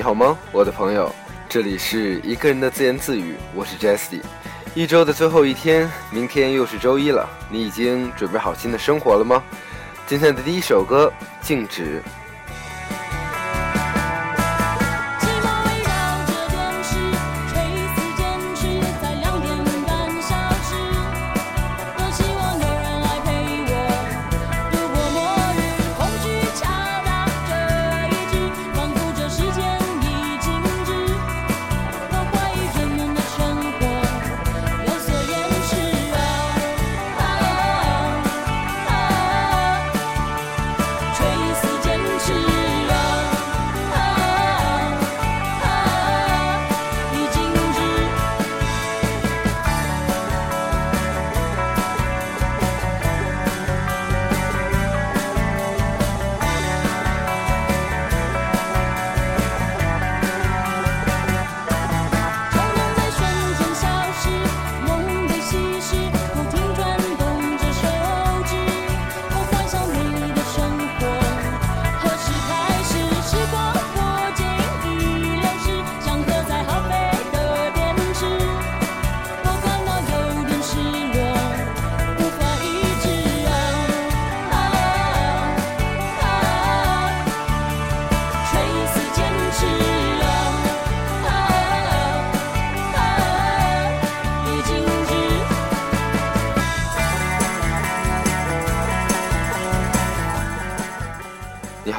你好吗，我的朋友？这里是一个人的自言自语，我是 Jesse。一周的最后一天，明天又是周一了，你已经准备好新的生活了吗？今天的第一首歌《静止》。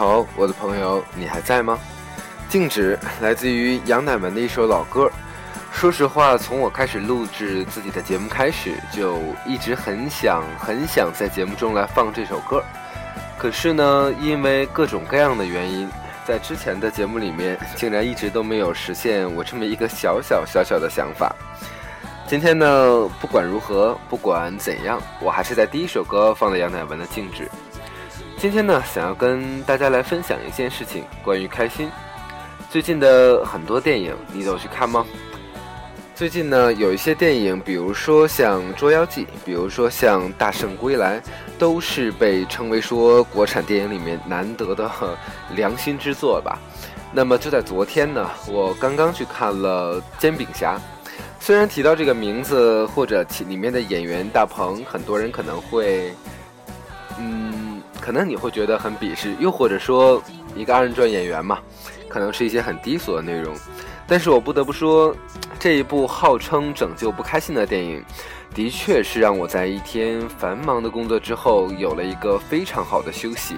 好，我的朋友，你还在吗？静止来自于杨乃文的一首老歌。说实话，从我开始录制自己的节目开始，就一直很想很想在节目中来放这首歌。可是呢，因为各种各样的原因，在之前的节目里面，竟然一直都没有实现我这么一个小小小小的想法。今天呢，不管如何，不管怎样，我还是在第一首歌放了杨乃文的《静止》。今天呢，想要跟大家来分享一件事情，关于开心。最近的很多电影，你都去看吗？最近呢，有一些电影，比如说像《捉妖记》，比如说像《大圣归来》，都是被称为说国产电影里面难得的良心之作吧。那么就在昨天呢，我刚刚去看了《煎饼侠》。虽然提到这个名字或者其里面的演员大鹏，很多人可能会，可能你会觉得很鄙视，又或者说一个二人转演员嘛，可能是一些很低俗的内容。但是我不得不说，这一部号称拯救不开心的电影，的确是让我在一天繁忙的工作之后有了一个非常好的休息。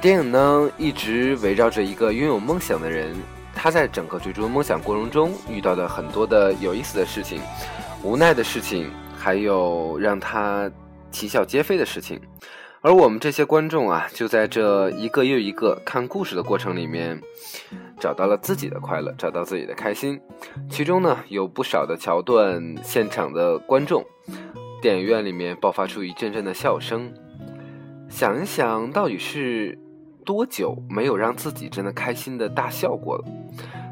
电影呢，一直围绕着一个拥有梦想的人，他在整个追逐梦想过程中遇到的很多的有意思的事情、无奈的事情，还有让他啼笑皆非的事情。而我们这些观众啊，就在这一个又一个看故事的过程里面，找到了自己的快乐，找到自己的开心。其中呢，有不少的桥段，现场的观众，电影院里面爆发出一阵阵的笑声。想一想，到底是多久没有让自己真的开心的大笑过了？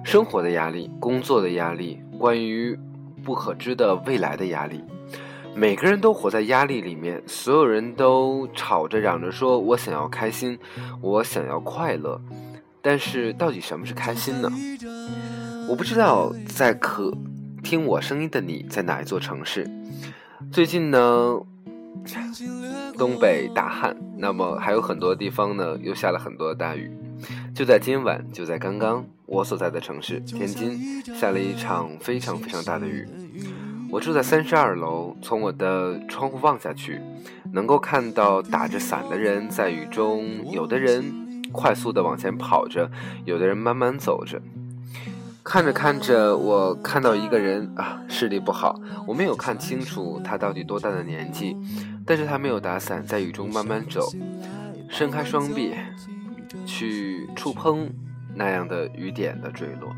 生活的压力，工作的压力，关于不可知的未来的压力。每个人都活在压力里面，所有人都吵着嚷着说：“我想要开心，我想要快乐。”但是，到底什么是开心呢？我不知道，在可听我声音的你在哪一座城市？最近呢，东北大旱，那么还有很多地方呢，又下了很多的大雨。就在今晚，就在刚刚，我所在的城市天津，下了一场非常非常大的雨。我住在三十二楼，从我的窗户望下去，能够看到打着伞的人在雨中，有的人快速的往前跑着，有的人慢慢走着。看着看着，我看到一个人啊，视力不好，我没有看清楚他到底多大的年纪，但是他没有打伞，在雨中慢慢走，伸开双臂，去触碰那样的雨点的坠落。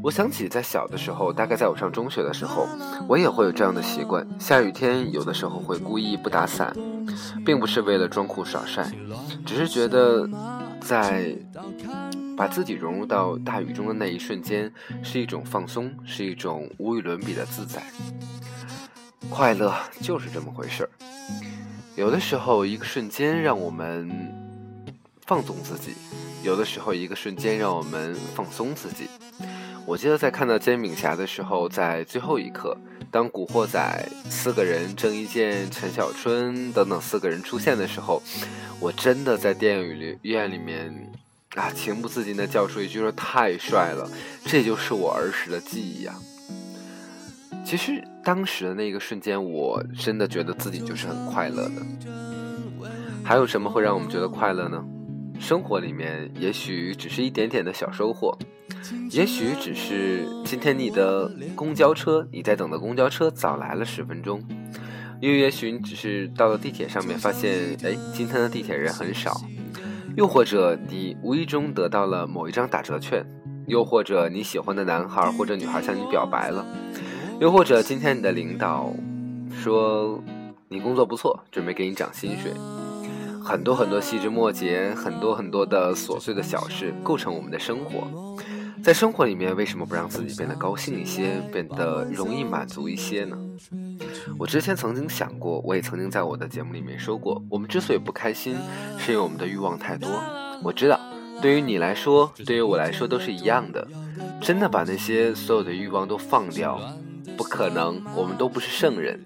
我想起在小的时候，大概在我上中学的时候，我也会有这样的习惯。下雨天，有的时候会故意不打伞，并不是为了装酷耍帅，只是觉得在把自己融入到大雨中的那一瞬间，是一种放松，是一种无与伦比的自在。快乐就是这么回事儿。有的时候，一个瞬间让我们放纵自己，有的时候一个瞬间让我们放松自己。我记得在看到煎饼侠的时候，在最后一刻，当古惑仔四个人、郑伊健、陈小春等等四个人出现的时候，我真的在电影里院里面啊，情不自禁的叫出一句说：“太帅了！”这就是我儿时的记忆啊。其实当时的那个瞬间，我真的觉得自己就是很快乐的。还有什么会让我们觉得快乐呢？生活里面也许只是一点点的小收获。也许只是今天你的公交车，你在等的公交车早来了十分钟；又也许你只是到了地铁上面，发现哎，今天的地铁人很少；又或者你无意中得到了某一张打折券；又或者你喜欢的男孩或者女孩向你表白了；又或者今天你的领导说你工作不错，准备给你涨薪水。很多很多细枝末节，很多很多的琐碎的小事，构成我们的生活。在生活里面，为什么不让自己变得高兴一些，变得容易满足一些呢？我之前曾经想过，我也曾经在我的节目里面说过，我们之所以不开心，是因为我们的欲望太多。我知道，对于你来说，对于我来说都是一样的。真的把那些所有的欲望都放掉，不可能，我们都不是圣人。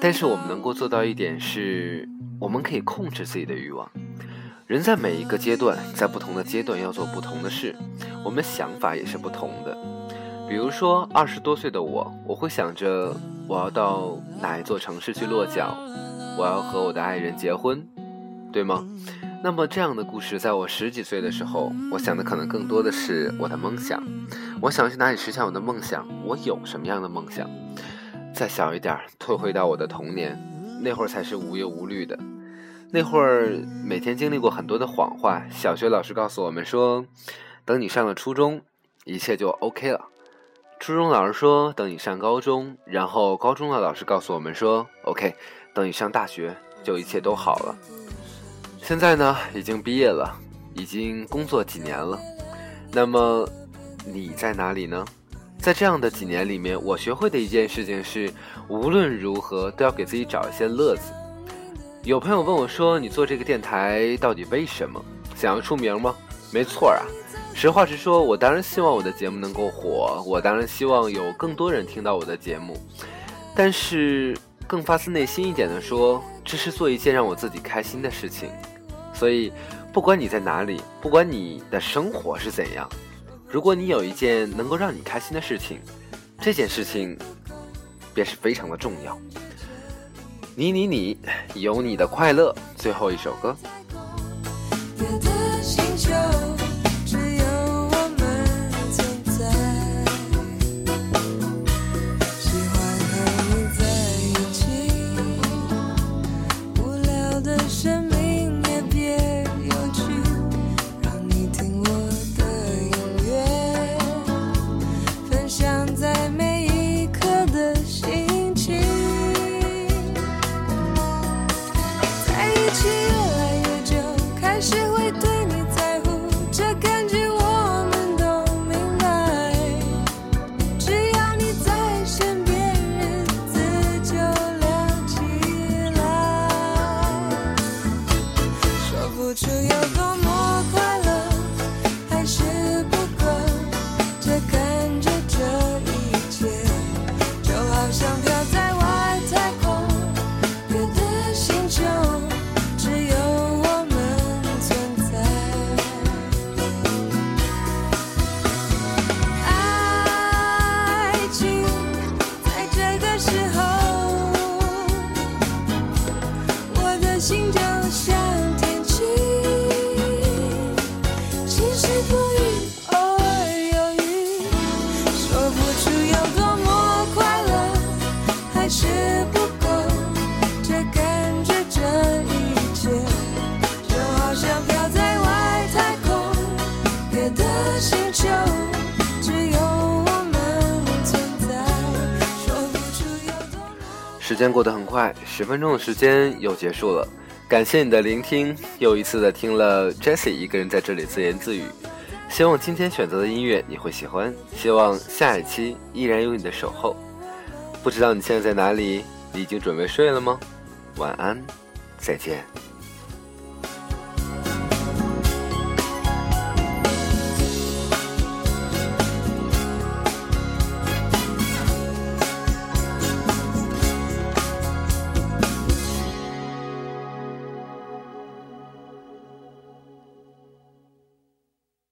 但是我们能够做到一点是，我们可以控制自己的欲望。人在每一个阶段，在不同的阶段要做不同的事，我们想法也是不同的。比如说，二十多岁的我，我会想着我要到哪一座城市去落脚，我要和我的爱人结婚，对吗？那么这样的故事，在我十几岁的时候，我想的可能更多的是我的梦想，我想去哪里实现我的梦想，我有什么样的梦想？再小一点，退回到我的童年，那会儿才是无忧无虑的。那会儿每天经历过很多的谎话。小学老师告诉我们说，等你上了初中，一切就 OK 了。初中老师说，等你上高中，然后高中的老师告诉我们说，OK，等你上大学，就一切都好了。现在呢，已经毕业了，已经工作几年了。那么你在哪里呢？在这样的几年里面，我学会的一件事情是，无论如何都要给自己找一些乐子。有朋友问我说：“你做这个电台到底为什么？想要出名吗？”没错啊，实话实说，我当然希望我的节目能够火，我当然希望有更多人听到我的节目。但是更发自内心一点的说，这是做一件让我自己开心的事情。所以，不管你在哪里，不管你的生活是怎样，如果你有一件能够让你开心的事情，这件事情便是非常的重要。你你你，有你的快乐。最后一首歌。时间过得很快，十分钟的时间又结束了。感谢你的聆听，又一次的听了 Jessie 一个人在这里自言自语。希望今天选择的音乐你会喜欢，希望下一期依然有你的守候。不知道你现在在哪里？你已经准备睡了吗？晚安，再见。